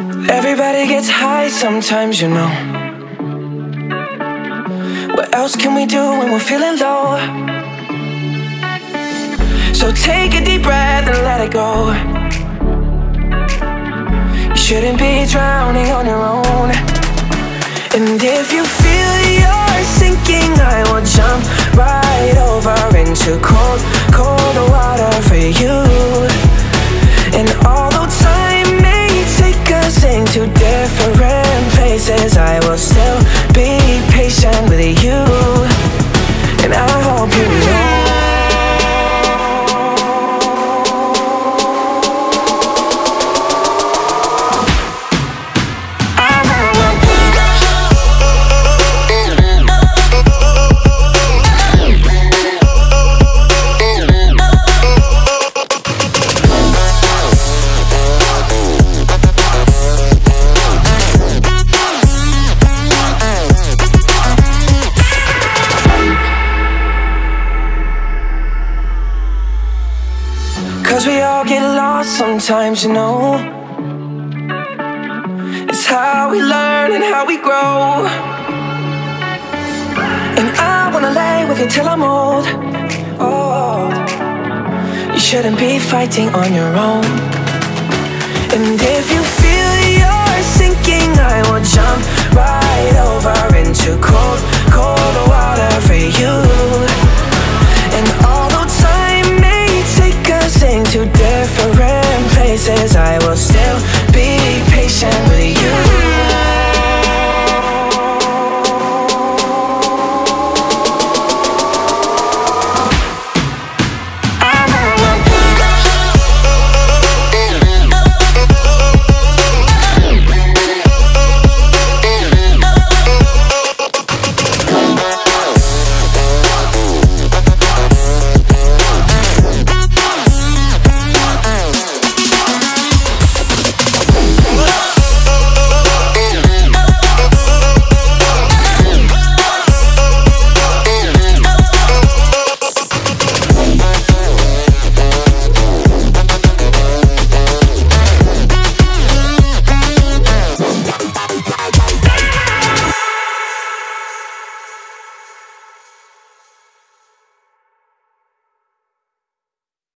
Everybody gets high sometimes, you know. What else can we do when we're feeling low? So take a deep breath and let it go. You shouldn't be drowning on your own. And if you feel you're sinking, I will jump right over into cold, with you. Cause we all get lost sometimes, you know. It's how we learn and how we grow. And I wanna lay with you till I'm old. Oh, you shouldn't be fighting on your own. And if you feel